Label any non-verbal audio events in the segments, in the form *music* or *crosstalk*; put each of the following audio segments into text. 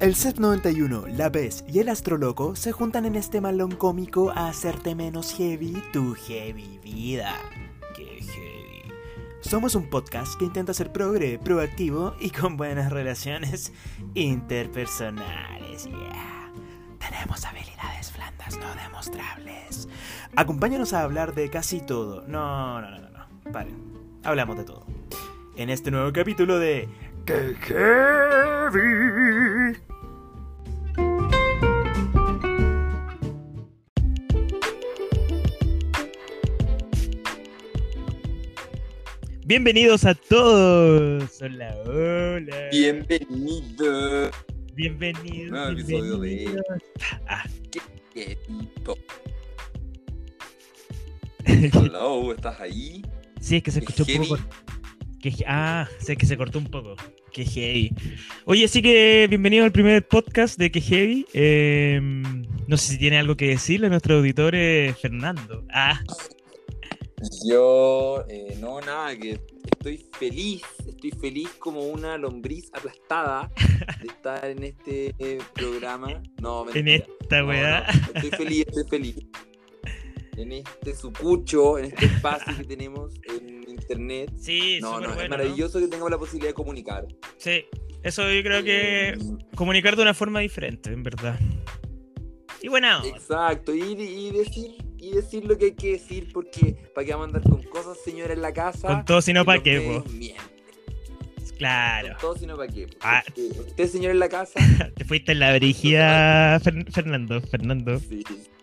El Set 91, La Vez y el Astroloco se juntan en este malón cómico a hacerte menos heavy tu heavy vida. ¡Qué heavy! Somos un podcast que intenta ser progre, proactivo y con buenas relaciones interpersonales. Yeah. Tenemos habilidades blandas no demostrables. Acompáñanos a hablar de casi todo. No, no, no, no, no. Paren. Hablamos de todo. En este nuevo capítulo de ¡Qué heavy! Bienvenidos a todos. Hola, hola. Bienvenido. Bienvenidos. Nuevo episodio de- bienvenidos. Ah, ¿Qué *laughs* Hello, ¿estás ahí? sí, es que se ¿Qué escuchó un poco. Que, ah, es que se cortó un poco. Qué heavy. Oye, así que bienvenido al primer podcast de Que Heavy. Eh, no sé si tiene algo que decirle a nuestro auditor eh, Fernando. Ah, Yo, eh, no, nada, que estoy feliz, estoy feliz como una lombriz aplastada de estar en este eh, programa. No, *laughs* en mentira. esta No, weá. no, estoy feliz, estoy feliz. En este sucucho, en este espacio que tenemos en internet. Sí, No, no, bueno, es maravilloso que tengamos la posibilidad de comunicar. Sí, eso yo creo que Eh, comunicar de una forma diferente, en verdad. Y bueno, Exacto, y, y decir y decir lo que hay que decir porque para que vamos a andar con cosas, señora, en la casa. con todo sino para qué, mienten. Claro. Con todo sino para qué. Ah. Usted, señor, en la casa. *laughs* Te fuiste en la brígida, Fer- Fernando. Fernando. sí,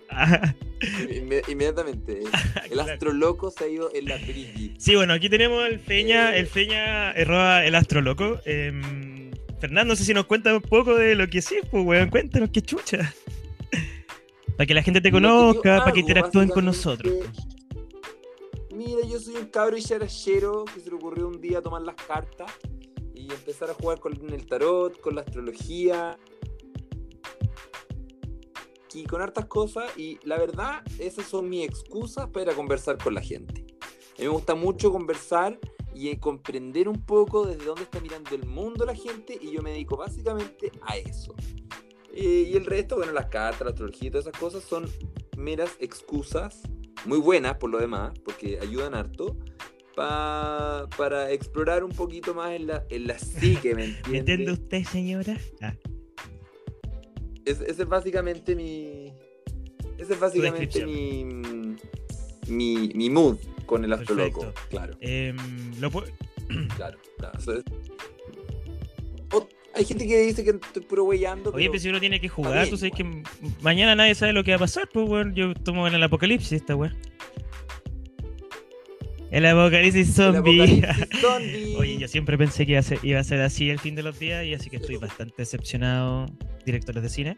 Ah, *laughs* inme- inmediatamente. *laughs* El Claro. astro loco se ha ido en la friki. Sí, bueno, aquí tenemos el Feña, el Feña, arroba el astro loco. Em, Fernando, no sé si nos cuenta un poco de lo que sí, pues, weón, cuéntanos qué chucha. Para que la gente te conozca, para que interactúen con nosotros. Mira, yo soy un cabro y charachero que se le ocurrió un día tomar las cartas y empezar a jugar con el tarot, con la astrología y con hartas cosas. Y la verdad, esas son mis excusas para conversar con la gente. A mí me gusta mucho conversar y eh, comprender un poco desde dónde está mirando el mundo la gente y yo me dedico básicamente a eso. Eh, y el resto, bueno, las cartas, la astrología y todas esas cosas son meras excusas, muy buenas por lo demás, porque ayudan harto, pa- para explorar un poquito más en la, en la psique, ¿me *laughs* entiende? ¿Me entiende usted, señora? Ah, Es- ese es básicamente mi... Ese es básicamente mi, mi, mi mood con el astroloco. Claro, lo pu- *clears throat* claro. eso es- hay gente que dice que estoy puro weyando, Oye, pero... pero si uno tiene que jugar, bien, tú sabes que igual. m- mañana nadie sabe lo que va a pasar, pues, weón. Yo tomo en el apocalipsis esta weón. El apocalipsis el zombie. apocalipsis *laughs* zombie. Oye, yo siempre pensé que iba a, ser, iba a ser así el fin de los días y así que estoy bastante decepcionado, directores de cine,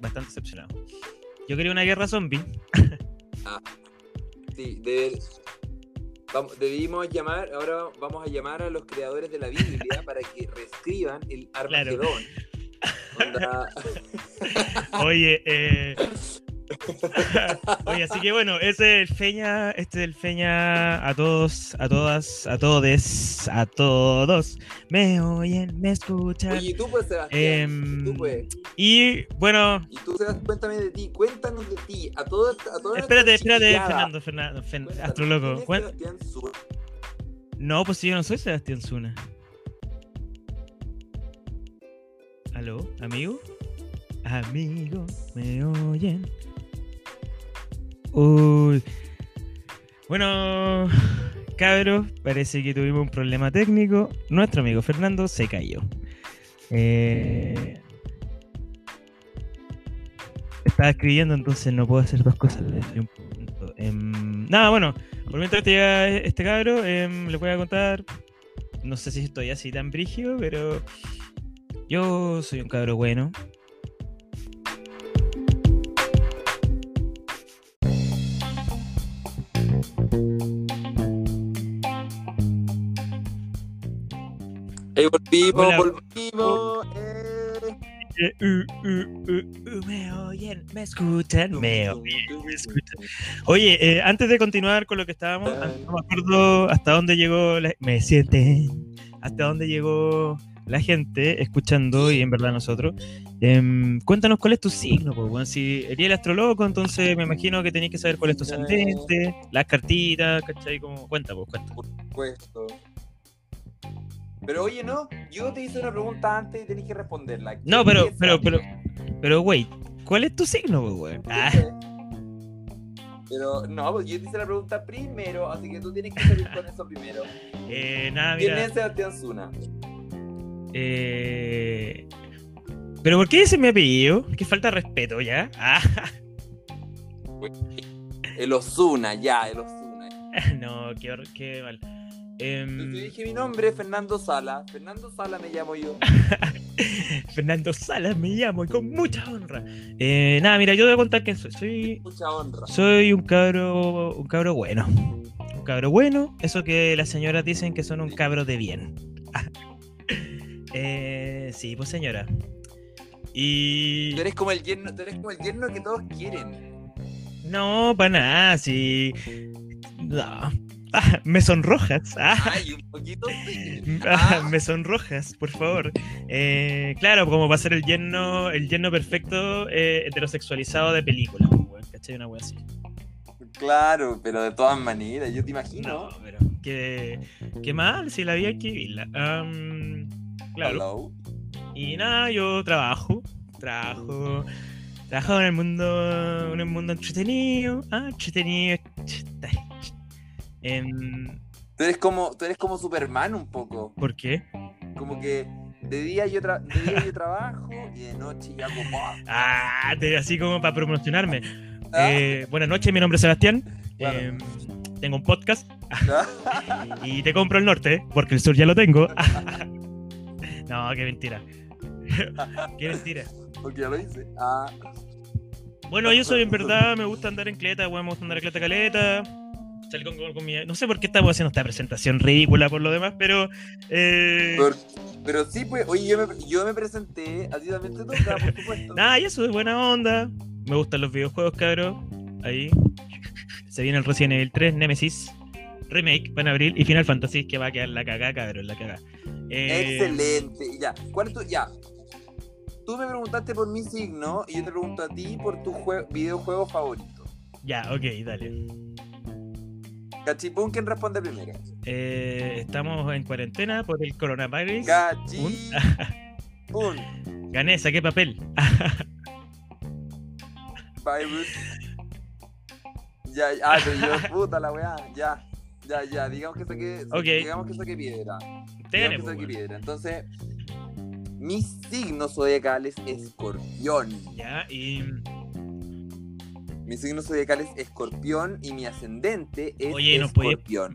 bastante decepcionado. Yo quería una guerra zombie. Sí, de- vamos- debimos llamar, ahora vamos a llamar a los creadores de la Biblia para que reescriban el Claro. Armagedón. *laughs* Onda- Oye, eh... *laughs* *laughs* Oye, así que bueno, ese es el feña, este es el feña a todos, a todas, a todes, a todos. Me oyen, me escuchan. Oye, ¿y tú pues, Sebastián? ¿Y tú pues? Y bueno, ¿Y tú, Sebastián? Cuéntame de ti, cuéntanos de ti, a todos a toda espérate, espérate. Fernando, Fernando, Fen- astroloco. ¿quién es cuen- Sebastián Zuna? No, pues si yo no soy Sebastián Zuna. ¿Aló, amigo? Amigo, ¿me oyen? Uy. Bueno, cabros, parece que tuvimos un problema técnico. Nuestro amigo Fernando se cayó. Eh, Estaba escribiendo, entonces no puedo hacer dos cosas. Em, nada, bueno, por mientras te llega este cabro, em, les voy a contar. No sé si estoy así tan brígido, pero yo soy un cabro bueno. Ahí volvimos, Hola. volvimos. eh. Eh, uh, uh, uh, me oyen, me escuchan, me oyen, me escuchan. Oye, eh, antes de continuar con lo que estábamos, an- no me acuerdo hasta dónde llegó, la- me hasta dónde llegó la gente escuchando y en verdad nosotros, em, cuéntanos cuál es tu signo, pues, bueno, si eres el astrologo, entonces me imagino que tenéis que saber cuál es tu ascendente, las cartitas, ¿cachai? Como, cuenta, pues, cuenta. Por supuesto. Pero oye, no, yo te hice una pregunta antes y tenés que responderla. No, ¿Qué pero, pero, pero, pero, wait, ¿cuál es tu signo, weón? Ah, Pero no, pues yo te hice la pregunta primero, así que tú tienes que salir con eso primero. *laughs* eh, nada, ¿Quién mira. es Sebastián Zuna? Eh... Pero ¿por qué ese mi apellido? Que falta respeto, ¿ya? Ah, El Osuna, ya, el Osuna. *laughs* no, qué, qué mal. Yo Em, te dije mi nombre, Fernando Sala. Fernando Sala me llamo yo. *laughs* Fernando Salas me llamo y con mucha honra. Eh, nada, mira, yo debo contar quién soy. Soy, Mucha honra. soy un cabro, un cabro bueno. Un cabro bueno, eso que las señoras dicen que son un cabro de bien. *laughs* eh, sí, pues señora. Y... Tú eres como el yerno, tú eres como el yerno que todos quieren. No, para nada, sí. No. Ah, *laughs* me sonrojas. Ah, Ay, un poquito sí. *laughs* ah, Ah, me sonrojas, por favor. Eh, claro, como va a ser el yerno, el yerno perfecto eh, heterosexualizado de película. ¿Cachai? Una wea así. claro, pero de todas maneras, yo te imagino. No, pero qué, qué mal, si la vida hay que vivirla. Claro. Hello. Y nada, yo trabajo, trabajo, trabajo en el mundo, en el mundo entretenido, ah, entretenido. Tú eres como, tú eres como Superman un poco. ¿Por qué? Como que de día yo, tra- de día yo trabajo y de noche yo hago. Ah, así como para promocionarme. Ah, Eh, buenas noches, mi nombre es Sebastián. Claro. Em, tengo un podcast ¿ah? *laughs* y te compro el norte, porque el sur ya lo tengo. *laughs* no, qué mentira. *laughs* qué mentira. Porque ya lo hice. Ah, Bueno, yo soy en verdad, me gusta andar en cleta, weón, me gusta andar en cleta caleta. Salí con, con- con mi- No sé por qué estamos haciendo esta presentación ridícula por lo demás, pero. eh, por- pero sí, pues, oye, yo me, yo me presenté, a ti también te toca, por *laughs* supuesto. Nada, y eso es buena onda. Me gustan los videojuegos, cabrón. Ahí. Se viene el Resident Evil 3, Nemesis, Remake, para abril y Final Fantasy, que va a quedar la cagada, cabrón, la cagada. Eh, Excelente. Ya, ¿cuál es tu, ya. Tú me preguntaste por mi signo y yo te pregunto a ti por tu jue- videojuego favorito. Ya, ok, dale. Cachipún, ¿quién responde primero? Eh, estamos en cuarentena por el coronavirus. Cachipún. *laughs* Gané, saqué papel. Virus. Ya, ya, ah, yo, puta la weá, ya. Ya, ya, digamos que saqué, digamos que saqué piedra. Digamos que pues, saqué weón. piedra. Entonces, mi signo zodiacal es escorpión. Ya, y. Mi signo zodiacal es escorpión y mi ascendente es Oye, ¿nos podías- escorpión.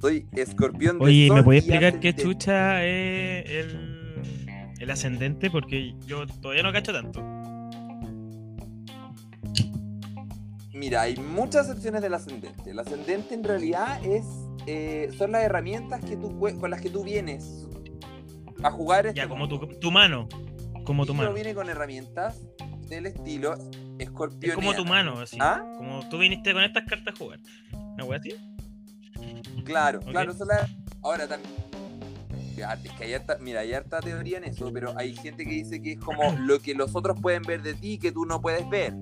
Soy escorpión de Oye, ¿me podías explicar qué chucha es el, el ascendente? Porque yo todavía no cacho tanto. Mira, hay muchas opciones del ascendente. El ascendente en realidad es eh, son las herramientas que tú con las que tú vienes a jugar. este Ya, como tu, tu mano. Como tu mano. viene con herramientas del estilo escorpión. Es como tu mano, así. ¿Ah? Como tú viniste con estas cartas a jugar. ¿Una wea así? Claro, Ok. claro. las- Ahora también. Es que hay harta, mira, hay harta teoría en eso, pero hay gente que dice que es como *clears throat* lo que los otros pueden ver de ti que tú no puedes ver.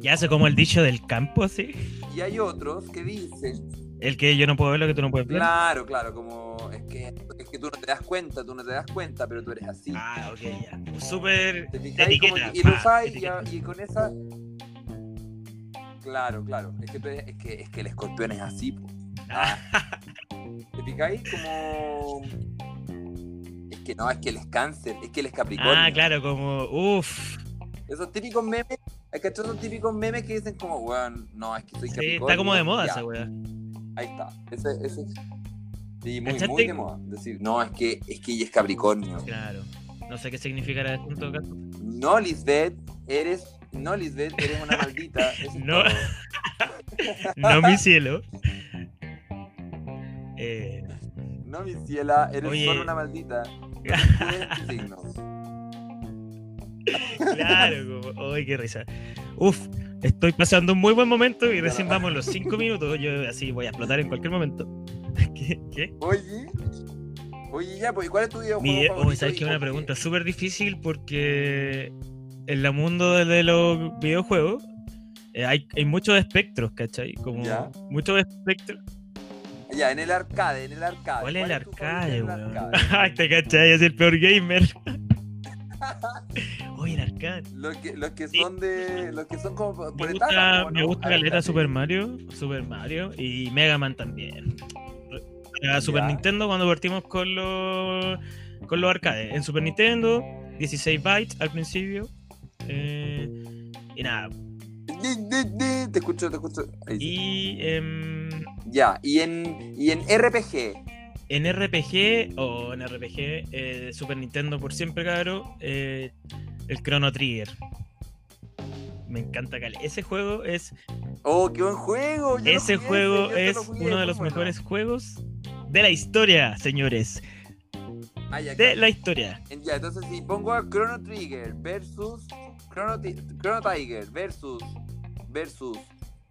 Ya hace como el dicho del campo, así. Y hay otros que dicen, El que yo no puedo ver lo que tú no puedes ver. claro, claro, como es que tú no te das cuenta, tú no te das cuenta, pero tú eres así. Ah, ok, ya. Un Súper. ¿Te fijáis? Como etiqueta, que- y lo usáis y, con esa. Claro, claro. Es que, eres- es que, es que el escorpión es así, po. Ah, ¿Te fijáis? Como. Es que no, es que él es cáncer, es que él es capricornio. ah, claro, como. Uff. Esos típicos memes, hay que esos típicos memes que dicen como, weón, no, es que soy Sí, capricornio. está como de moda Ya, esa wea. Ahí está. Ese, ese. Sí, muy, muy de moda. Decir, no, es que, es que ella es capricornio. Claro. No sé qué significará esto en todo caso. No, Lisbeth, eres. No, Lisbeth, eres una maldita. *laughs* No. *laughs* No, mi cielo. *laughs* Eh, No, mi ciela, eres Oye. solo una maldita. Signo. claro, como. ¡Ay, qué risa! Uf, estoy pasando un muy buen momento y recién vamos los cinco minutos. Yo así voy a explotar en cualquier momento. *laughs* ¿Qué? ¿Qué? Oye, Oye, ya, pues, ¿y ¿cuál es tu videojuego Mi favorito oh, ¿Sabes que es una pregunta súper difícil? Porque en el mundo de, los videojuegos eh, hay, hay muchos espectros, ¿cachai? Como Ya. muchos espectros. Ya, en el arcade, en el arcade. ¿Cuál es el arcade, weón? *laughs* Ay, te cachai, es el peor gamer. *laughs* Oye, el arcade. Los que, los que Sí. son de. Los que son como por Me gusta, ¿no? me gusta caleta. Super Mario, Super Mario y Mega Man también. Para Super Ya. Nintendo cuando partimos con los con los arcades. En Super Nintendo, 16 bytes al principio. eh, y nada. Te escucho, te escucho. Y em, Ya, y en, y en RPG. en RPG o en RPG eh, Super Nintendo por siempre, cabrón, eh, el Chrono Trigger. Me encanta Cali. Ese juego es Oh, qué buen juego. yo Ese juego es uno de los mejores juegos de la historia, señores. Ah, ya, De claro. la historia. Ya, entonces si pongo a Chrono Trigger versus Chrono, Chrono Tiger versus versus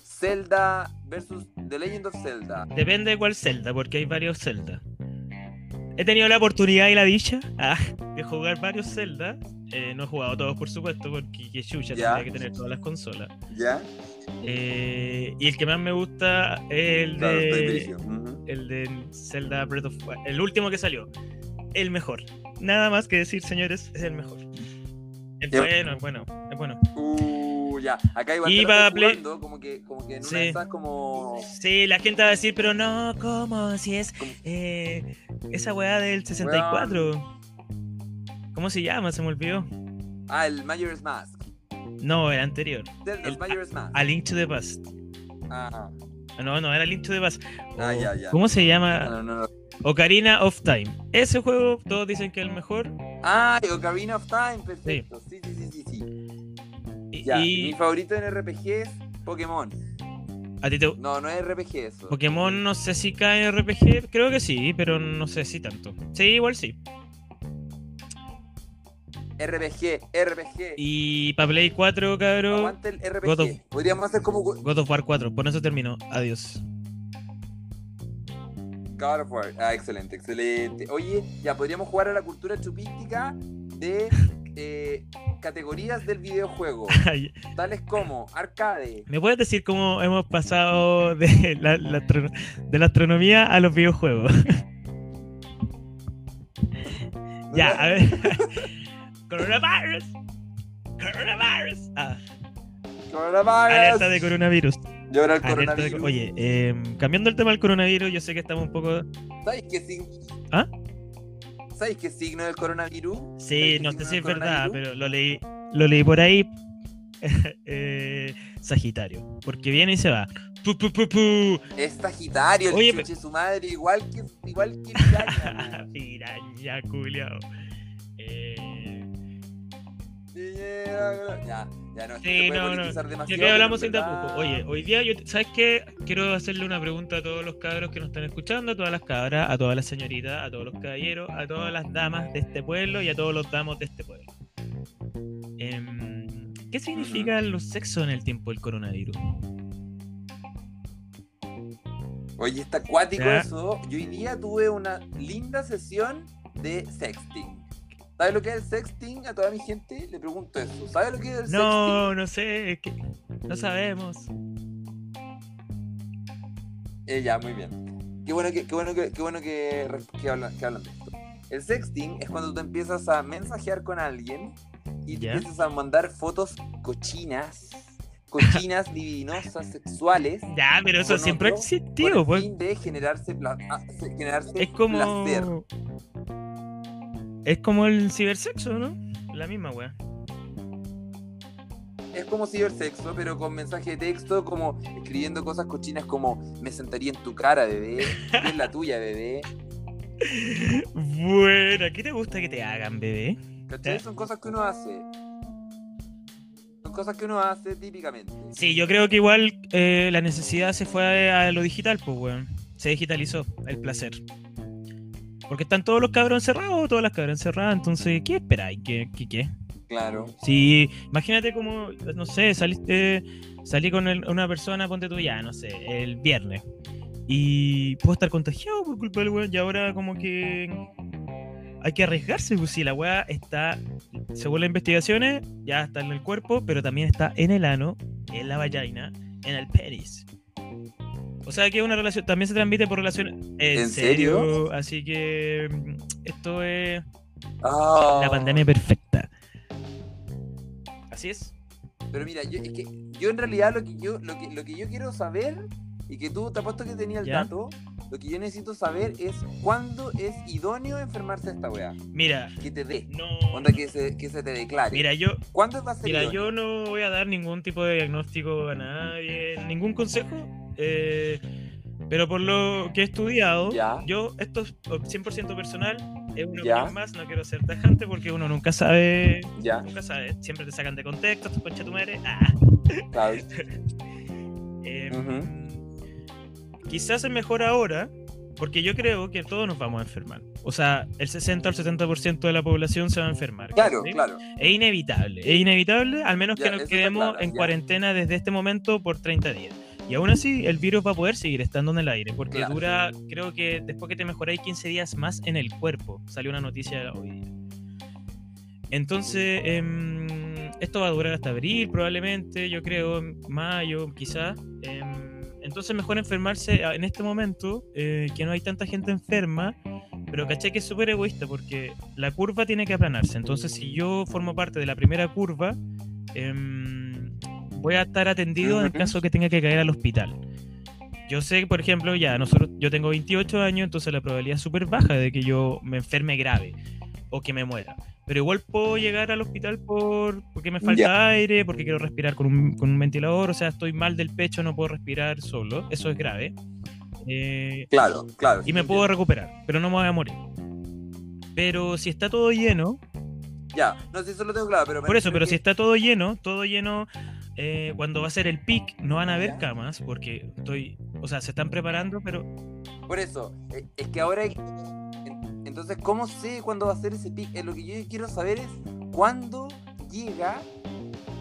Zelda versus The Legend of Zelda. Depende de cuál Zelda, porque hay varios Zelda. He tenido la oportunidad y la dicha ah, de jugar varios Zelda. Eh, no he jugado todos, por supuesto, porque que chucha Ya. tendría que tener todas las consolas. ¿Ya? Eh, y el que más me gusta es el Claro, de, el de Zelda Breath of Wild. El último que salió. El mejor. Nada más que decir, señores, es el mejor. Es bueno, es bueno, es bueno. Uh, ya. Acá igual Y para Play- jugando, como que, como que en una Sí. esas como. Sí, la gente va a decir, pero no, ¿cómo? Si es eh, esa weá del 64. ¿Cómo se llama? Se me olvidó. Ah, el Majora's Mask. No, el anterior. El- Majora's Mask. A Link to the Past. Ah, No, no, era Link to the Past. Ah, ya, ya. ¿Cómo se llama? no, no, no. Ocarina of Time. Ese juego todos dicen que es el mejor. Ah, Ocarina of Time, perfecto. Sí, sí, sí, sí. sí. Y, Ya, y mi favorito en RPG es Pokémon. a ti te... No, no es RPG eso. Pokémon no sé si cae en RPG, creo que sí, pero no sé si tanto. Sí, igual sí. RPG, RPG. Y para Play 4, cabrón, Aguante el. God of- Podríamos hacer como God of War 4. Por eso terminó. Adiós. God of War. Ah, excelente, excelente. Oye, ya podríamos jugar a la cultura chupística de *laughs* eh, categorías del videojuego, *laughs* tales como arcade. ¿Me puedes decir cómo hemos pasado de la, de la astronomía a los videojuegos? *laughs* ya, a ver. Coronavirus. Coronavirus. Ah, Coronavirus. alerta de coronavirus. Llora el de- coronavirus. Oye, em, cambiando el tema del coronavirus, yo sé que estamos un poco. ¿Sabes qué signo? ¿Ah? ¿Sabes qué signo del coronavirus? Sí, ¿Sabes no sé si es verdad, pero lo leí, lo leí por ahí. *laughs* Eh, Sagitario. Porque viene y se va. Pu, pu, pu, pu. Es Sagitario, el Oye, chuche su madre, igual que, igual que Piraña. *laughs* Piraña, culiao. Eh, ya, ya no, Sí, no, no. ya que hablamos sin tapujo. Oye, hoy día, yo, ¿sabes qué? Quiero hacerle una pregunta a todos los cabros que nos están escuchando, a todas las cabras, a todas las señoritas, a todos los caballeros, a todas las damas de este pueblo y a todos los damos de este pueblo. Em, ¿Qué significan los sexos en el tiempo del coronavirus? Oye, está acuático Ya. eso. Yo hoy día tuve una linda sesión de sexting. ¿Sabes lo que es el sexting? A toda mi gente le pregunto eso. ¿Sabes lo que es el sexting? No, no sé, es que no sabemos. Eh, ya, muy bien. Qué bueno que, qué bueno que, qué bueno que, que hablan, que hablan de esto. El sexting es cuando tú empiezas a mensajear con alguien y Ya. empiezas a mandar fotos cochinas, cochinas, *laughs* dividinosas, sexuales. Ya, pero eso siempre ha existido, pues. fin de generarse, pla- ah, generarse Es como. placer. Es como el cibersexo, ¿no? La misma wea. Es como cibersexo, pero con mensaje de texto, como escribiendo cosas cochinas como me sentaría en tu cara, bebé, y en la tuya, bebé. Buena, ¿qué te gusta que te hagan, bebé? ¿Cachai? Son cosas que uno hace. Son cosas que uno hace típicamente. Sí, yo creo que igual eh, la necesidad se fue a lo digital, pues, weón. Se digitalizó el placer. Porque están todos los cabros encerrados, todas las cabras encerradas, entonces, ¿qué esperáis? ¿Qué, qué, qué? Claro. Si, imagínate como, no sé, saliste, salí con el- una persona, ponte tú ya, no sé, el viernes. Y puedo estar contagiado por culpa del weón, y ahora como que hay que arriesgarse, pues si la weá está, según las investigaciones, ya está en el cuerpo, pero también está en el ano, en la vagina, en el penis. O sea que es una relación, también se transmite por relación. ¿En serio? Así que mm, esto es Ah. la pandemia perfecta. Así es. Pero mira, yo, es que yo en realidad lo que yo, lo que, lo que yo quiero saber, y que tú te apuesto que tenía el ¿Ya? dato, lo que yo necesito saber es cuándo es idóneo enfermarse de esta weá. Mira, Que te dé. no. Onda que se, que se te declare. Mira, yo, ¿Cuándo va a ser Mira, idóneo? yo no voy a dar ningún tipo de diagnóstico a nadie, ningún consejo, eh, pero por lo que he estudiado, Ya. yo, esto es 100% personal, es una Ya. opinión más, no quiero ser tajante porque uno nunca sabe, Ya, nunca sabe, siempre te sacan de contexto, tu concha tu madre, ah. claro. *laughs* Eh, Ujú. Quizás es mejor ahora, porque yo creo que todos nos vamos a enfermar. O sea, el 60 al 70% de la población se va a enfermar. Claro, ¿cachai? claro. Es inevitable, es inevitable, al menos Ya, que nos quedemos claro, en cuarentena desde este momento por 30 días. Y aún así, el virus va a poder seguir estando en el aire, porque Claro. dura, creo que después que te mejoráis 15 días más en el cuerpo. Salió una noticia hoy día. Entonces, em, esto va a durar hasta abril, probablemente, yo creo, mayo, quizás. Em, entonces, mejor enfermarse a- en este momento, eh, que no hay tanta gente enferma, pero caché que es súper egoísta porque la curva tiene que aplanarse. Entonces, si yo formo parte de la primera curva, em, voy a estar atendido en el caso que tenga que caer al hospital. Yo sé, por ejemplo, ya nosotros, yo tengo 28 años, entonces la probabilidad es súper baja de que yo me enferme grave o que me muera. Pero igual puedo llegar al hospital por porque me falta aire, porque quiero respirar con un, con un ventilador, o sea, estoy mal del pecho, no puedo respirar solo, eso es grave. Eh, Claro, claro. y me puedo recuperar, pero no me voy a morir. Pero si está todo lleno, Ya, no sé, eso lo tengo claro, pero... por eso, pero que- si está todo lleno, todo lleno, eh, cuando va a ser el pic, no van a haber camas, porque estoy, o sea, se están preparando, pero Por eso, eh, es que ahora... Entonces, ¿cómo sé cuándo va a ser ese pic? Eh, lo que yo quiero saber es cuándo llega...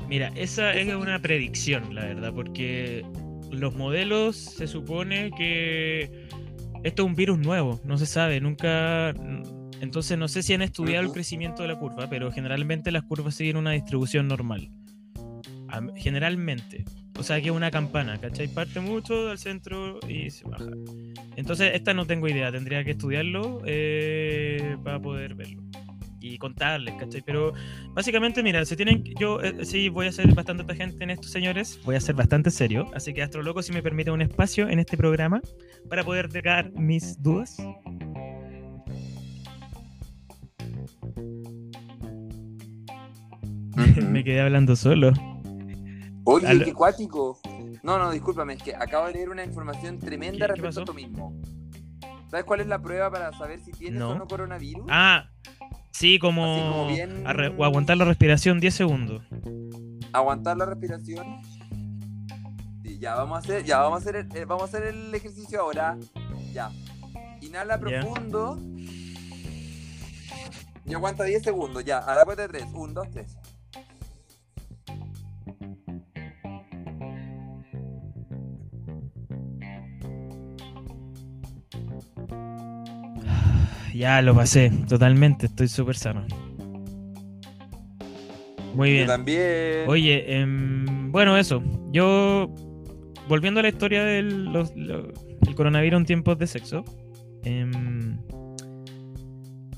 mira, esa es una predicción, la verdad, porque los modelos se supone que esto es un virus nuevo, no se sabe, nunca... Entonces no sé si han estudiado el crecimiento de la curva, pero generalmente las curvas siguen una distribución normal. Generalmente. O sea que es una campana, ¿cachai? Parte mucho del centro y se baja. Entonces, esta no tengo idea, tendría que estudiarlo eh, para poder verlo. Y contarles, ¿cachai? Pero básicamente, mira, se tienen. Yo eh, sí voy a ser bastante tajante en esto, señores. Voy a ser bastante serio. Así que Astroloco, si me permite un espacio en este programa para poder dejar mis dudas. *laughs* me quedé hablando solo. Oye, Aló. qué cuático. No, no, discúlpame, es que acabo de leer una información tremenda ¿Qué- qué respecto a pasó? esto mismo. ¿Sabes cuál es la prueba para saber si tienes No. o no coronavirus? Ah, sí, como, como bien- a o aguantar la respiración 10 segundos. Aguantar la respiración. Sí, ya vamos a hacer, ya vamos a hacer el, eh, vamos a hacer el ejercicio ahora. Ya. Inhala profundo. Y aguanta 10 segundos, ya. A la cuenta de 3. 1, 2, 3. Ya lo pasé, totalmente, estoy súper sano. Muy Yo bien. también. Oye, em, bueno, eso. Yo, volviendo a la historia del los- el coronavirus en tiempos de sexo. em,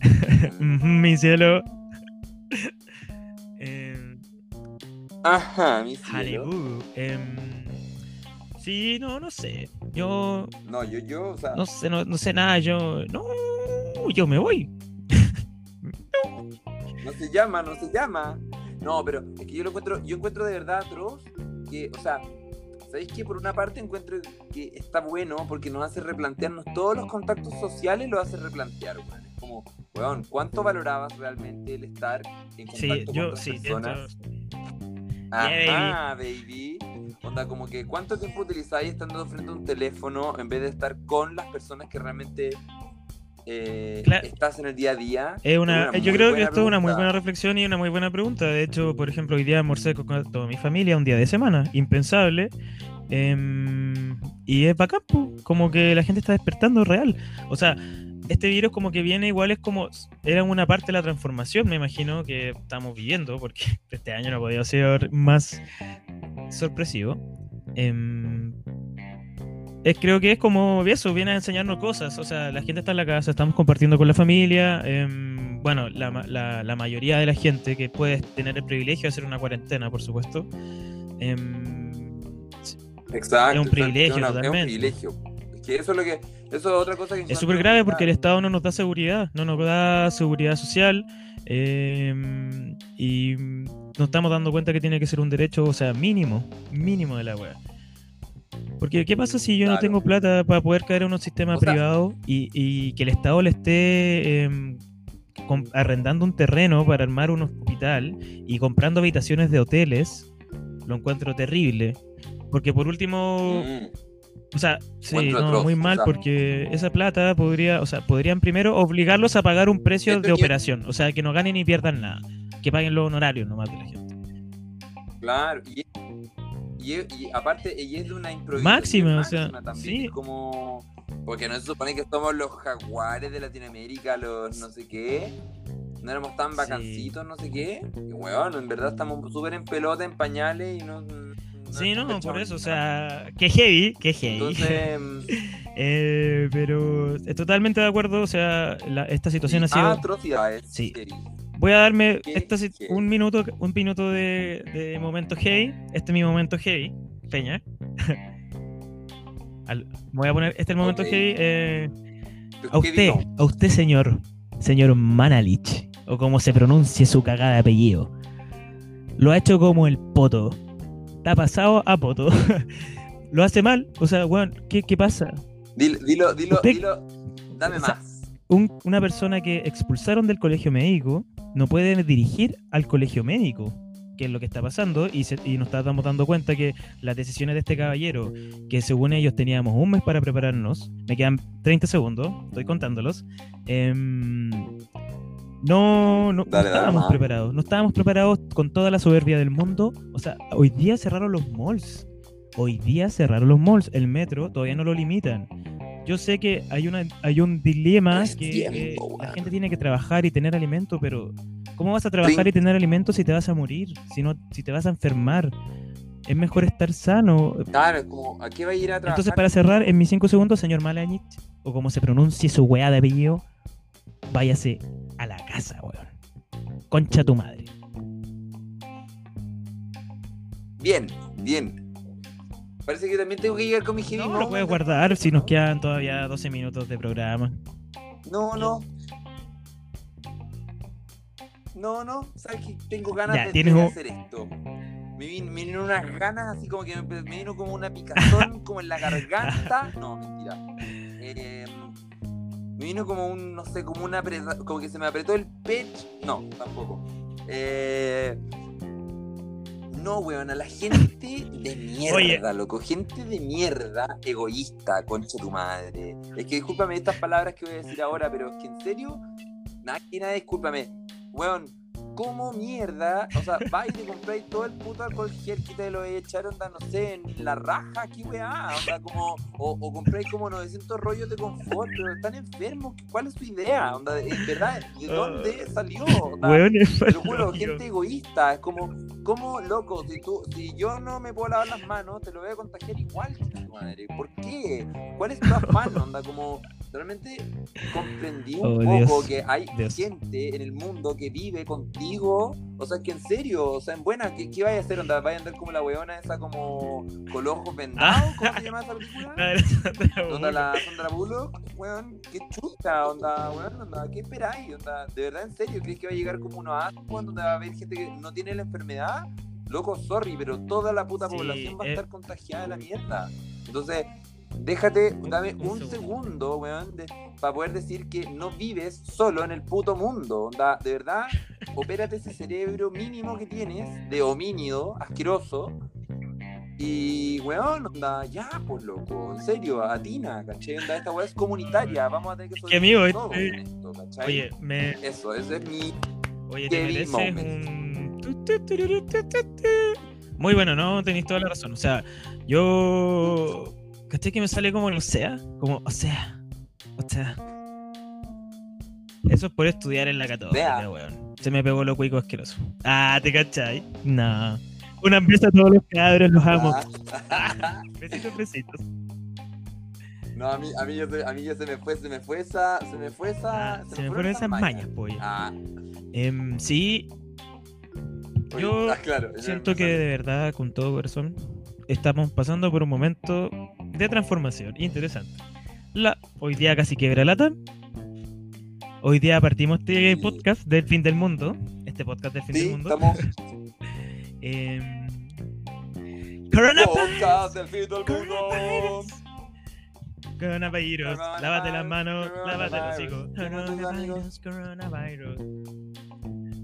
*laughs* mi cielo. *laughs* Em, Ajá, mi cielo. Sí, no, no sé. Yo No, yo, yo, o sea. no sé, no, no sé nada. Yo, no, yo me voy. No se llama, no se llama. No, pero es que yo lo encuentro, yo encuentro de verdad atroz que, o sea, ¿sabéis que por una parte encuentro que está bueno porque nos hace replantearnos todos los contactos sociales, lo hace replantear, weón. Es como, weón, ¿cuánto valorabas realmente el estar en contacto Sí, con yo, otras sí, personas? dentro- Ajá, baby. Onda, como que ¿cuánto tiempo utilizáis estando frente a un teléfono en vez de estar con las personas que realmente eh, Claro. estás en el día a día? Es una, yo creo que esto es una muy buena reflexión y una muy buena pregunta. De hecho, por ejemplo, hoy día almorcé con toda mi familia un día de semana, impensable. Em, y es bacán, como que la gente está despertando real. O sea, este virus como que viene igual es como, era una parte de la transformación, me imagino, que estamos viviendo, porque *laughs* este año no podía ser más sorpresivo. Em, es, creo que es como eso, viene a enseñarnos cosas. O sea, la gente está en la casa, estamos compartiendo con la familia. em, bueno, la, la- la mayoría de la gente que puede tener el privilegio de hacer una cuarentena, por supuesto. em, Exacto. Es un exacto, privilegio, una- Es totalmente. un privilegio. Es que eso es lo que. Eso es otra cosa que Es súper grave porque el Estado no nos da seguridad, no nos da seguridad social eh, y nos estamos dando cuenta que tiene que ser un derecho, o sea, mínimo, mínimo de la web. Porque ¿qué pasa si yo no tengo plata para poder caer en un sistema O sea- privado y, y que el Estado le esté em, com- arrendando un terreno para armar un hospital y comprando habitaciones de hoteles? Lo encuentro terrible. Porque por último, Mm. o sea, sí, no, atroz, muy o mal sea. porque esa plata podría, o sea, podrían primero obligarlos a pagar un precio de operación, o sea, que no ganen ni pierdan nada, que paguen los honorarios nomás de la gente. Claro, y, y, y aparte, ella es de una improvisación Máxima, o sea, también, sí. es como... Porque no se supone que somos los jaguares de Latinoamérica, los no sé qué. No éramos tan Sí. vacancitos, no sé qué. Y bueno, en verdad estamos súper en pelota, en pañales y no... no Sí, no, por cachamos eso, o sea, que heavy, que heavy. Entonces... *laughs* mm, Eh, pero eh, totalmente de acuerdo, o sea, la- esta situación ha y sido... atrocidades. Sí. sí. Voy a darme Qué esta un minuto, un minuto de, de momento heavy. Este es mi momento heavy, Peña. *laughs* Al- voy a poner, este es el momento Ok. heavy. eh, ¿Qué a usted, a usted, señor, señor Manalich, o como se pronuncie su cagada de apellido. Lo ha hecho como el poto. Está pasado a poto. *laughs* Lo hace mal. O sea, weón, ¿qué, qué pasa? Dilo, dilo, dilo, Usted- dilo. Dame o sea, más. Un- una persona que expulsaron del colegio médico no puede dirigir al colegio médico, que es lo que está pasando, y, se- y nos estamos dando cuenta que las decisiones de este caballero, que según ellos teníamos un mes para prepararnos, me quedan 30 segundos, estoy contándolos, em, no, no, Dale, estábamos preparados, no estábamos preparados con toda la soberbia del mundo, o sea, hoy día cerraron los malls, hoy día cerraron los malls, el metro todavía no lo limitan. Yo sé que hay una hay un dilema que tiempo, la gente tiene que trabajar y tener alimento, pero ¿cómo vas a trabajar y tener alimento si te vas a morir? Si no, si te vas a enfermar. Es mejor estar sano. Claro, como, ¿a qué va a ir a trabajar? Entonces, para cerrar, en mis cinco segundos, señor Malanich, o como se pronuncie su weá de apellido, váyase a la casa, weón. Concha tu madre. Bien, bien. Parece que también tengo que llegar con mi heavy No, lo puedes guardar si nos quedan todavía 12 minutos de programa. No, no. No, no. ¿Sabes que Tengo ganas Ya, de, tienes de un- hacer esto. Me vin- me vino unas ganas así como que me, me vino como una picazón *laughs* como en la garganta. No, mentira. Eh, me vino como un, no sé, como una como que se me apretó el pecho. No, tampoco. Eh, no, weón, a la gente de mierda, Oye. loco. Gente de mierda, egoísta, concha tu madre. Es que discúlpame estas palabras que voy a decir ahora, pero es que en serio, nada que nada, discúlpame. Weón, ¿cómo mierda? O sea, vais y te compráis todo el puto alcohol gel que te lo echaron, no sé, en la raja, aquí weá. Onda, como, o, o compráis como 900 rollos de confort, pero están enfermos. ¿Cuál es tu idea? Onda, ¿en verdad? ¿De dónde salió? Onda, Weón, es te lo juro, gente egoísta. Es como, como loco, si tú, si yo no me puedo lavar las manos, te lo voy a contagiar igual, madre. ¿Por qué? ¿Cuál es tu afán? Onda, como, realmente comprendí un Oh, poco Dios, que hay Dios. gente en el mundo que vive contigo. O sea, que en serio, o sea, en buena, ¿qué, qué vaya a hacer? Onda, vaya a andar como la weona esa como con los ojos vendados. ¿Cómo se llama esa película? *laughs* Onda la Sandra Bullock, weón, qué chuta, onda, weón, onda, ¿qué esperáis? Onda, de verdad, en serio, ¿crees que va a llegar como unos ascos donde va a haber gente que no tiene la enfermedad? Loco, sorry, pero toda la puta Sí, población va a eh. estar contagiada de la mierda. Entonces, déjate, dame un un, segundo. weón, para poder decir que no vives solo en el puto mundo. Onda, de verdad, *laughs* opérate ese cerebro mínimo que tienes de homínido asqueroso. Y, weón, onda, ya, pues loco, en serio, atina, ¿cachai? Onda, esta weá es comunitaria, vamos a tener que todos este- en esto, ¿cachai? Oye, me, Eso, ese es mi... Oye, te mereces Moment. un. Muy bueno, ¿no? Tenéis toda la razón. O sea, yo. ¿Caché que me sale como el sea? Como, o sea. O sea. Eso es por estudiar en la católica, weón. Se me pegó lo cuico asqueroso. Ah, ¿te cachai? No. Una beso a todos los cabros, los amo. Ah. *laughs* Besitos, besitos. No, a mí, a mí, yo a mí ya se me fue, se me fue esa, se me fue esa, Ah, se me fueron esas mañas, pollo. Ah, Em, sí, oye, Yo ah, claro, siento que de verdad, con todo corazón, estamos pasando por un momento de transformación interesante. La, hoy día casi quebra lata. Hoy día partimos este podcast del fin del mundo. Este podcast del fin Sí, del mundo. estamos *laughs* Coronavirus. podcast del fin del mundo. Coronavirus. Lávate las manos, lávate los hijos. Coronavirus, coronavirus.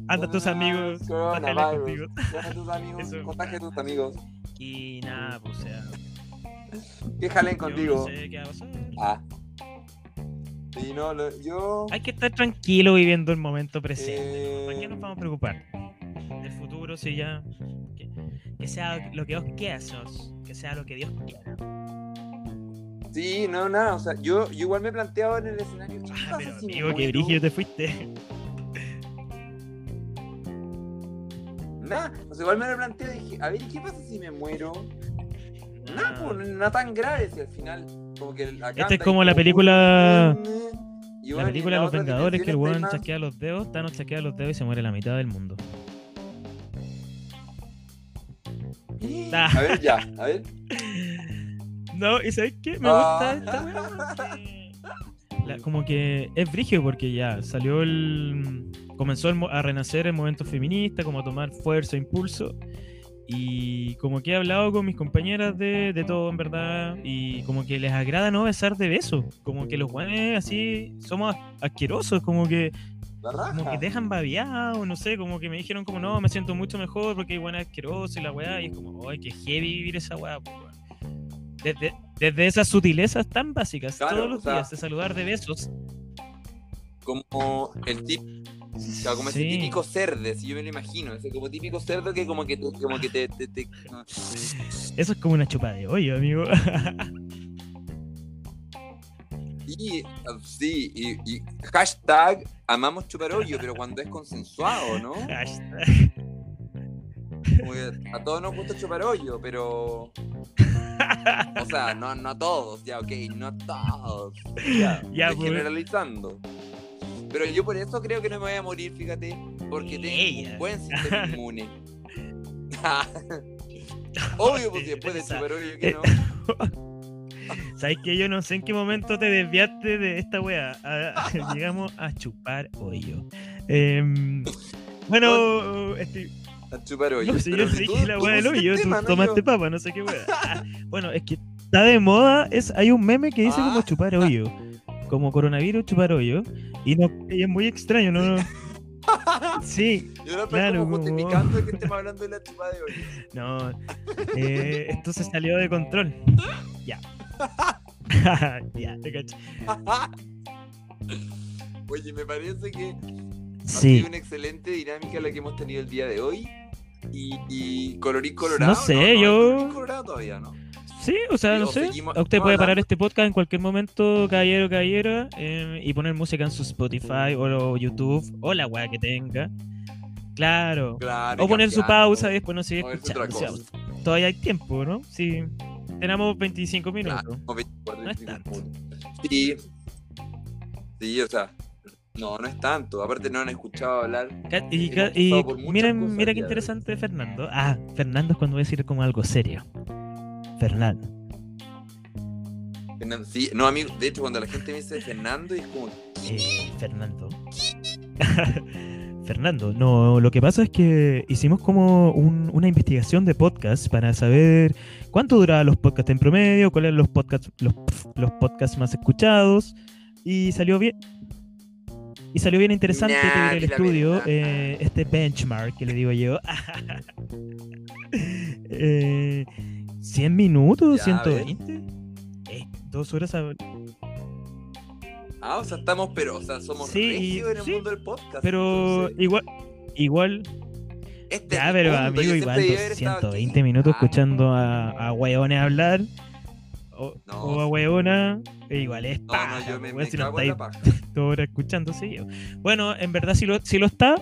Anda a tus amigos, Coronavirus. contigo. Llama a tus amigos, *laughs* contagia a tus amigos, Y nada, pues o sea. Que jalen yo contigo. no sé qué va a pasar. Ah. Sí, no, lo- yo. Hay que estar tranquilo viviendo el momento presente. eh, ¿Para qué nos vamos a preocupar? Del futuro, si ya. Que, que sea lo que Dios quiera, sos, que sea lo que Dios quiera. Sí, no, nada, o sea, yo, yo igual me he planteado en el escenario. ¿qué Ah, pero amigo, que brígido te fuiste. Nada, o sea, igual me lo planteé y dije, a ver, ¿y qué pasa si me muero? Nada, Ah, pues, nada tan grave si al final, como que acá Esta es como la película- y La bueno, película en Los Vengadores, que el weón más- chasquea los dedos, Thanos chasquea los dedos y se muere la mitad del mundo. Ah. A ver, ya, a ver. *laughs* No, ¿y sabes qué? Me Ah. gusta esta weá porque la- como que es brigio porque ya salió el. Comenzó el a renacer el movimiento feminista, como a tomar fuerza, impulso. Y como que he hablado con mis compañeras de, de todo, en verdad. Y como que les agrada no besar de beso. Como que los guanes así somos asquerosos. Como que como que dejan babeado, no sé, como que me dijeron como no, me siento mucho mejor porque hay buena asquerosa y la weá, y es como, ay, qué heavy vivir esa weá, weón". Desde, desde esas sutilezas tan básicas, Claro, todos los o sea- días, de saludar de besos. Como el tip, claro, como ese típico cerdo, si yo me lo imagino, ese como típico cerdo que como que te, como que te, te- te- Eso es como una chupa de hoyo, amigo. Y, sí, y, y hashtag amamos chupar hoyo, pero cuando es consensuado, ¿no? *laughs* Hashtag. A todos nos gusta chupar hoyo, pero. O sea, no, no a todos, ya, ok, no a todos. Ya, *laughs* Ya, pues. generalizando. Pero yo por eso creo que no me voy a morir, fíjate, porque tengo Ella. un buen *laughs* sistema inmune. *laughs* *laughs* Obvio, pues si después de chupar hoyo que no. ¿Sabes que Yo no sé en qué momento te desviaste de esta weá. A- llegamos a chupar hoyo. Em, bueno, este, A chupar hoyo. No, yo tú- dije la weá del hoyo, tú tema, ¿no? tomaste Yo- papa, no sé qué weá. Ah, bueno, es que está de moda, es, hay un meme que dice como Ah. chupar hoyo. Como coronavirus, chupar hoyo. Y, no, y es muy extraño, ¿no? *laughs* Sí, Yo no estoy Claro, como como- justificando que estemos hablando de la chupada de hoyo. *laughs* no. eh, esto se salió de control. Ya. *laughs* ya, te cacho. Oye, me parece que ha Sí. sido una excelente dinámica la que hemos tenido el día de hoy. Y, y colorín colorado. No sé, no, hay yo- colorín colorado todavía, ¿no? Sí, o sea, no sé. Usted puede parar este podcast en cualquier momento, caballero, caballera, eh, y poner música en su Spotify o YouTube o la weá que tenga. Claro. Claro. O poner su pausa y después no otra escuchando. O sea, cosa. todavía hay tiempo, ¿no? Sí. Tenemos 25 minutos. Claro, como 24, No es 25 tanto. Sí. Sí, o sea. No, no es tanto. Aparte no han escuchado hablar. Y, y miren, mira qué interesante Fernando. Ah, Fernando es cuando voy a decir como algo serio. Fernando. Fernan- Sí, no, amigo. De hecho, cuando la gente me dice Fernando, es como. Eh, Fernando. *laughs* Fernando, no, lo que pasa es que hicimos como un- una investigación de podcasts para saber cuánto duraban los podcasts en promedio, cuáles eran los podcasts, los, los podcasts más escuchados, y salió bien. Y salió bien interesante Nah, el estudio, eh, este benchmark que le digo yo. *laughs* Eh, 100 minutos, Ya, 120. Eh, dos horas a- Ah, o sea, estamos, pero, o sea, somos Sí, en el sí, mundo del podcast. Pero entonces, igual, igual, este es ya, pero mundo, amigo, igual siempre debería haber estado 120 aquí. minutos Ah, escuchando a, a hueones hablar. o, No, o a hueona, e igual es No, paja, no, yo me, me si no cago en la paja. *laughs* toda hora escuchando seguido. Bueno, en verdad si lo, si lo está,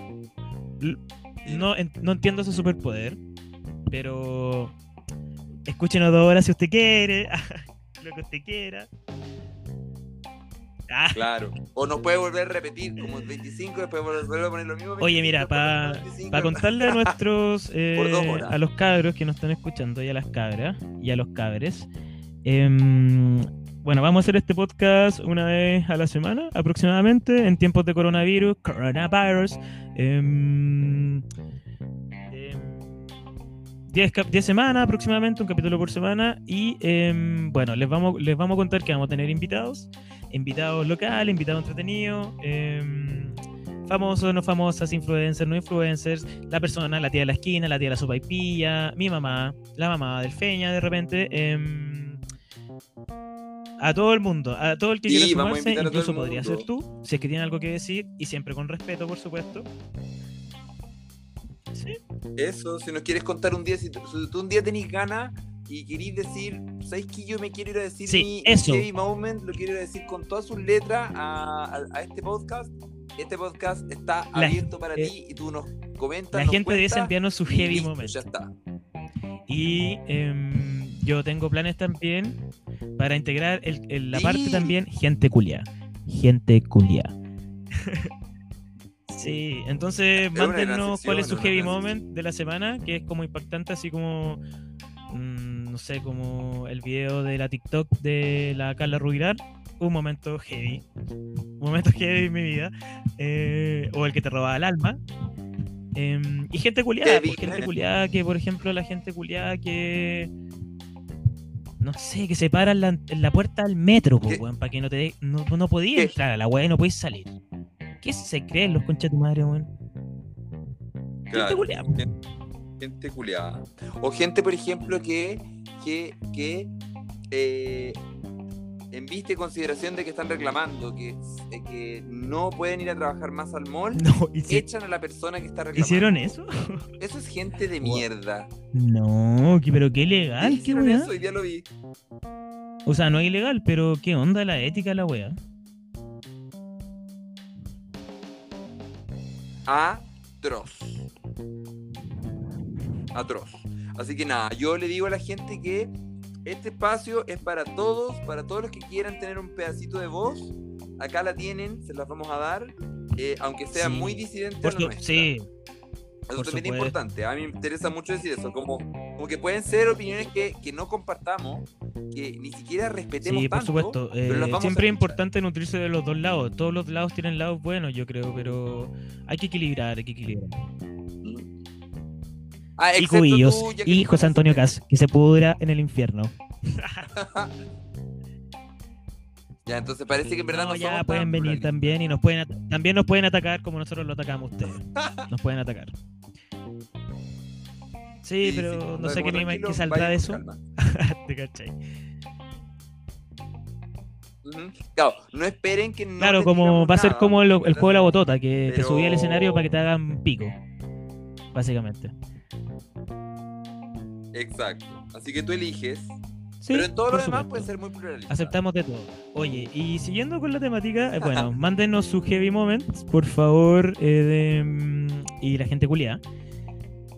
no, no entiendo ese superpoder, pero escúchenos dos horas si usted quiere, *laughs* lo que usted quiera. Ah, Claro. O nos puede volver a repetir como 25, después volver a poner lo mismo. Oye, 25, mira, para 25. contarle a nuestros, *laughs* eh, a los cabros que nos están escuchando y a las cabras y a los cabres, em, bueno, vamos a hacer este podcast una vez a la semana aproximadamente en tiempos de coronavirus, coronavirus. em, 10 cap- 10 semanas aproximadamente, un capítulo por semana. Y em, bueno, les vamos, les vamos a contar que vamos a tener invitados, invitados locales, invitados entretenidos, em, famosos, no famosas, influencers, no influencers, la persona, la tía de la esquina, la tía de la sopa y pilla, mi mamá, la mamá del Feña de repente. em, a todo el mundo, a todo el que Sí, quiera sumarse, incluso podría ser tú, si es que tiene algo que decir, y siempre con respeto, por supuesto. Sí, Eso, si nos quieres contar un día, si tú, si tú un día tenés ganas y querís decir, ¿sabes que yo me quiero ir a decir Sí, mi eso. heavy moment? Lo quiero ir a decir con todas sus letras a, a- a este podcast. Este podcast está La- abierto para eh, ti y tú nos comentas. la nos gente debe cuentas, enviarnos su y heavy listo, moment. Ya está. Y em, yo tengo planes también para integrar el- el- la parte también gente culia. Gente culia. *laughs* sí, entonces mándenos cuál es su heavy moment de la semana, que es como impactante, así como, mm, no sé, como el video de la TikTok de la Carla Rubilar. Un momento heavy. Un momento *laughs* heavy en mi vida. eh, o el que te robaba el alma. Em, y gente culiada, pues, gente culiada que, por ejemplo, la gente culiada que. No sé, que se para en la, en la puerta del metro, ¿Qué? para que no te de- no, no podías entrar a la weá y no podías salir. ¿Qué se creen los conchas de tu madre, weón? Gente culiada. Gente, gente culiada. O gente, por ejemplo, que, que, que eh, en vista y consideración de que están reclamando que, eh, que no pueden ir a trabajar más al mall, *laughs* No, ¿hici- echan a la persona que está reclamando. ¿hicieron eso? Eso es gente de *laughs* mierda. No, pero qué ilegal, qué weá. eso, hoy día lo vi. O sea, no es ilegal, pero qué onda la ética la weá. Atroz. Atroz. Así que nada, yo le digo a la gente que este espacio es para todos, para todos los que quieran tener un pedacito de voz. Acá la tienen, se las vamos a dar, eh, aunque sea Sí. muy disidente Por su- sí, Eso también es importante. A mí me interesa mucho decir eso. Como, como que pueden ser opiniones que, que no compartamos, que ni siquiera respetemos Sí, por tanto, supuesto. eh, vamos siempre es importante nutrirse de los dos lados. Todos los lados tienen lados buenos, yo creo, pero hay que equilibrar, hay que equilibrar. Ah, Y cubillos, tú, y José Antonio. Cas, que se pudra en el infierno. *laughs* Ya, entonces parece que en verdad No, no, ya somos pueden venir pluralistas. también y nos pueden también nos pueden atacar como nosotros lo atacamos ustedes. *laughs* Nos pueden atacar. Sí, Sí, pero sí, no sé qué, como me- qué tranquilo, saldrá de eso. *laughs* ¿Te cachai? Claro, no esperen que no Claro, como va a ser nada, como el, juego de la botota, que te subí al escenario para que te hagan pico. Básicamente. Exacto. Así que tú eliges. Sí, pero en todo lo demás puede ser muy pluralista. Aceptamos de todo. Oye, y siguiendo con la temática, eh, bueno, *laughs* mándenos sus heavy moments, por favor, eh, de, mm, y la gente culiada.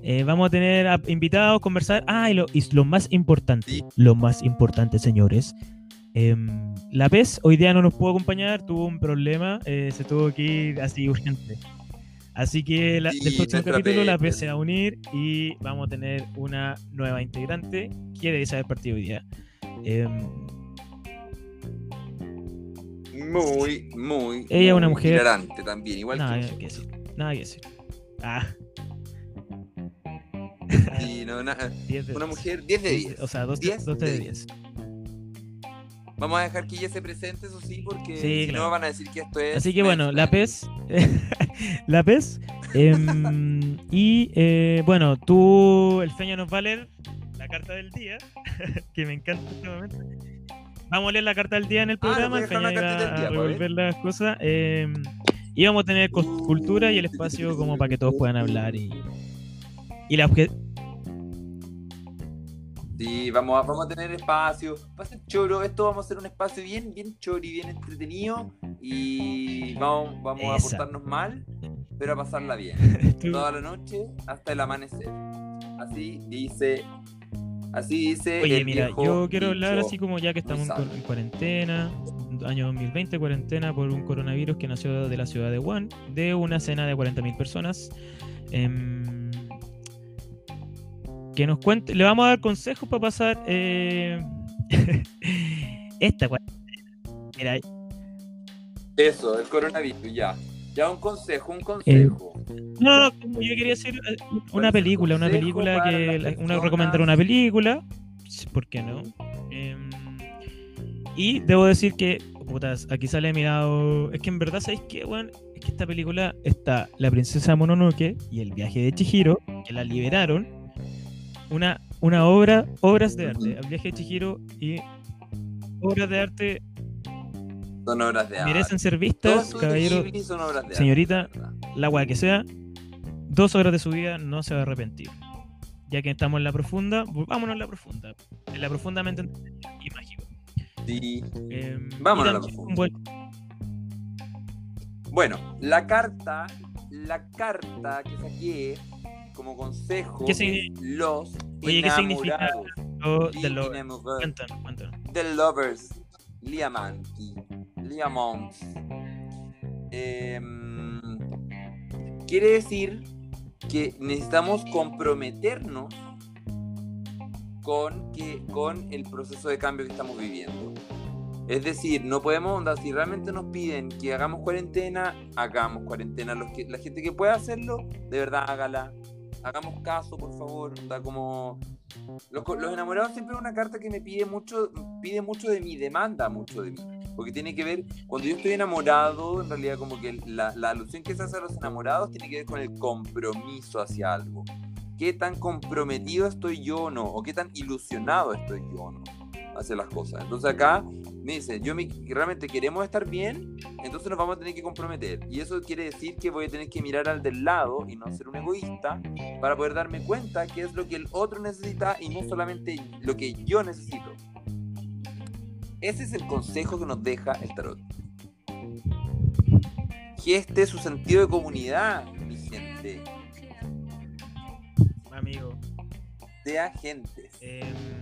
Eh, vamos a tener a- invitados, conversar. Ah, y lo, y lo más importante, Sí. lo más importante, señores. em, la PES hoy día no nos pudo acompañar, tuvo un problema, eh, se tuvo que ir así urgente. Así que la, Sí, del próximo capítulo la PES. Se va a unir y vamos a tener una nueva integrante que debe saber partido hoy día. Em, Muy, muy. Ella es una mujer- también, igual Nada que que. Nada que decir. Ah, *laughs* Sí, no, na- 10 de una 10. mujer 10 de 10. O sea, 2 10 de de 10. Vamos a dejar que ella se presente, eso sí, porque Sí, si claro. no van a decir que esto es. Así que bueno, la PES. *laughs* la PES. em, *laughs* y eh, bueno, tú, el Feña, nos va a leer la carta del día. que me encanta este momento. Vamos a leer la carta del día en el Ah, programa. voy a el cartita iba día, a ver. revolver las cosas. em, y vamos a tener cultura y el espacio como para que todos puedan hablar. Y, y la obje- Sí, vamos a, vamos a tener espacio. Va a ser choro. Esto vamos a hacer un espacio bien, bien choro y bien entretenido. Y vamos, vamos a portarnos mal, pero a pasarla bien. *laughs* Toda la noche hasta el amanecer. Así dice. Así dice. Oye, el mira, viejo yo quiero hablar así como ya que estamos en, cuarentena, año 2020, cuarentena por un coronavirus que nació de la ciudad de Wuhan, de una cena de 40.000 personas. em, que nos cuente, le vamos a dar consejos para pasar eh, *laughs* esta. Mira, Eso, el coronavirus, ya. Ya un consejo, un consejo. No, no, no, yo quería hacer eh, una ¿Cuál es el película, una película que la- una recomendar una película, ¿por qué no? Em, y debo decir que, putas, aquí sale mi lado, es que en verdad sabéis que, weón, es que esta película está La princesa Mononoke y El viaje de Chihiro, que la liberaron, una, una obra, obras de arte, El viaje de Chihiro y obras de arte Son obras de arte. merecen ser vistas, caballero, Ghibli son obras de arte, señorita, la weá que sea, dos horas de su vida no se va a arrepentir. Ya que estamos en la profunda, vámonos a la profunda. En la profundamente y mágico. Sí. Em, Vámonos a la profunda. un buen- Bueno, la carta, la carta que saqué como consejo ¿Qué es signi- los Oye, ¿qué significa enamorados. lo de lo- enamorados. Cuéntanos, cuéntanos. The Lovers, Liamanti, Liamont. Em, quiere decir que necesitamos comprometernos con, que, con el proceso de cambio que estamos viviendo. Es decir, no podemos, onda, si realmente nos piden que hagamos cuarentena, hagamos cuarentena. Los que, la gente que pueda hacerlo, de verdad hágala. Hagamos caso, por favor. Onda, como los, co- los enamorados siempre es una carta que me pide mucho, pide mucho de mí, demanda mucho de mí. Porque tiene que ver, cuando yo estoy enamorado, en realidad como que la, la alusión que se hace a los enamorados tiene que ver con el compromiso hacia algo. ¿Qué tan comprometido estoy yo o no? ¿O qué tan ilusionado estoy yo o no? Hacia las cosas. Entonces acá me dice, yo me, realmente queremos estar bien, entonces nos vamos a tener que comprometer. Y eso quiere decir que voy a tener que mirar al del lado y no ser un egoísta para poder darme cuenta qué es lo que el otro necesita y no solamente lo que yo necesito. Ese es el consejo que nos deja el tarot. Geste su sentido de comunidad, mi gente. Amigo. Sea gentes. em, ¿Ese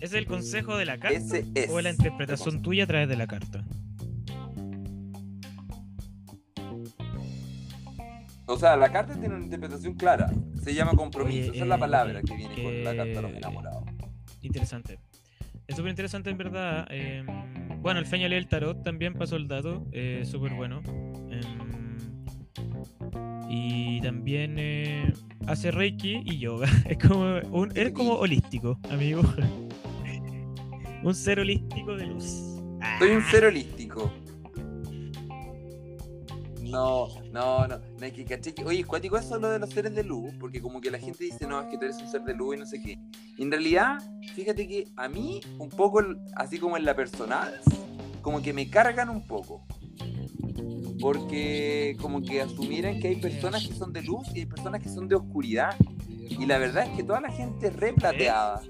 es el consejo de la carta? Ese es. ¿O la interpretación tuya a través de la carta? O sea, la carta tiene una interpretación clara. Se llama compromiso. Oye, Esa es la eh, palabra que viene con la carta de los enamorados. Interesante. Es súper interesante en verdad. em, bueno, el Feña lee el tarot también pasó el dato. eh, súper bueno. Em, y también eh, hace Reiki y yoga. *laughs* Es como, un, es como holístico, amigo. Un ser holístico de luz. Soy un ser holístico. No, no, no. no es que caché que. Oye, cuático eso lo de los seres de luz, porque como que la gente dice, no, es que tú eres un ser de luz y no sé qué. Y en realidad, fíjate que a mí, un poco, así como en la personal, como que me cargan un poco. Porque como que asumieran que hay personas que son de luz y hay personas que son de oscuridad. Y la verdad es que toda la gente es replateada.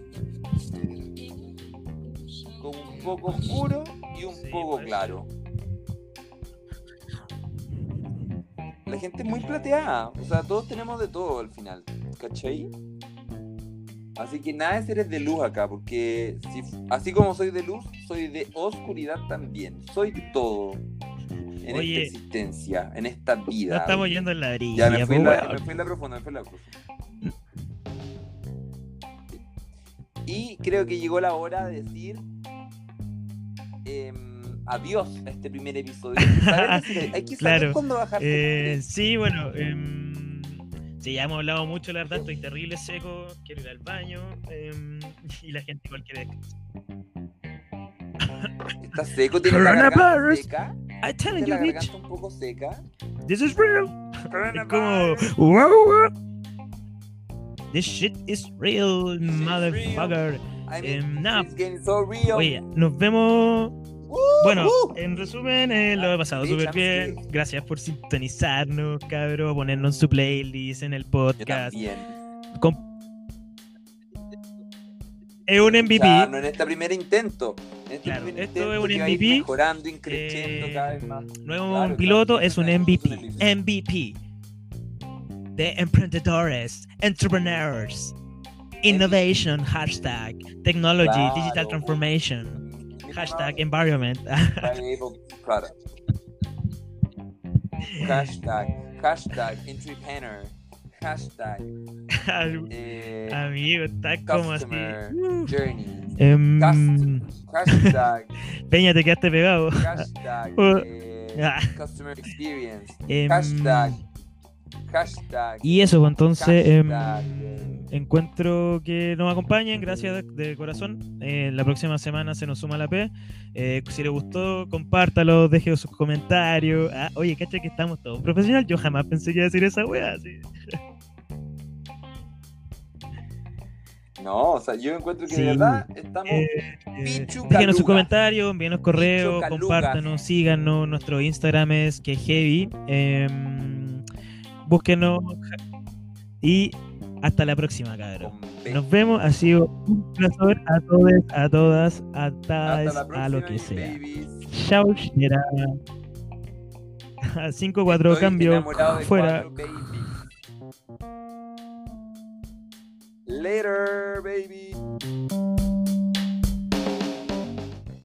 Como un poco oscuro y un Sí, poco puede claro. La gente es muy plateada. O sea, todos tenemos de todo al final. ¿Cachai? Así que nada de seres de luz acá, porque si, así como soy de luz, soy de oscuridad también. Soy de todo en Oye. esta existencia, en esta vida. No estamos yendo en ladrillo. Ya me fui, en la, weón. me fui en la profunda, me fui en la profunda. Y creo que llegó la hora de decir em, adiós a este primer episodio. Saber *laughs* decir- hay que saber Claro. cuándo bajar. Eh, sí, bueno. em, sí, ya hemos hablado mucho, la verdad. Estoy terrible seco. Quiero ir al baño. em, *laughs* y la gente igual quiere. Está seco, tiene la garganta seca. I tell Tiene you, la bitch. garganta un poco seca. This is real. Es como. Coronavirus. "Wow, wow. This shit is real, is motherfucker. I mean, it's getting so real. Oye, nos vemos. Uh, Bueno, uh. en resumen, eh, lo he pasado Bitch, súper bien. Gracias por sintonizarnos, cabrón. Ponernos en su playlist, en el Yo podcast. también. Es un MVP. No en este primer intento. En este Claro, primer esto intento es un MVP, mejorando, increciendo eh, cada vez más. No es un Claro, piloto, claro, es un MVP. MVP. De emprendedores, entrepreneurs, innovation, hashtag, technology, Claro. digital transformation, hashtag environment. *laughs* product. Hashtag, hashtag, entrepreneur, hashtag, eh, Amigo, está como así. journey, Em, hashtag, *laughs* Peña, te quedaste pegado. hashtag, Uh. *laughs* eh, Ah. customer experience, Em, hashtag, hashtag, Y eso, pues entonces em, Hashtag. Encuentro que nos acompañen, gracias de, corazón. Eh, la próxima semana se nos suma la P. Eh, si les gustó, compártalo, deje sus comentarios. Ah, oye, cacha que estamos todos profesionales. Yo jamás pensé que iba a decir esa wea. así. No, o sea, yo encuentro que Sí. de verdad estamos Eh, Pichu déjenos sus comentarios, envíenos correo, Caluga. compártanos, síganos. Nuestro Instagram es que heavy. Em, búsquenos. Y hasta la próxima, cabrón. Nos vemos, ha sido un placer a todos, a todas, a la a lo que sea. Chao, Shera. 5-4 *laughs* Estoy cambio, fuera. cuatro. Later, baby.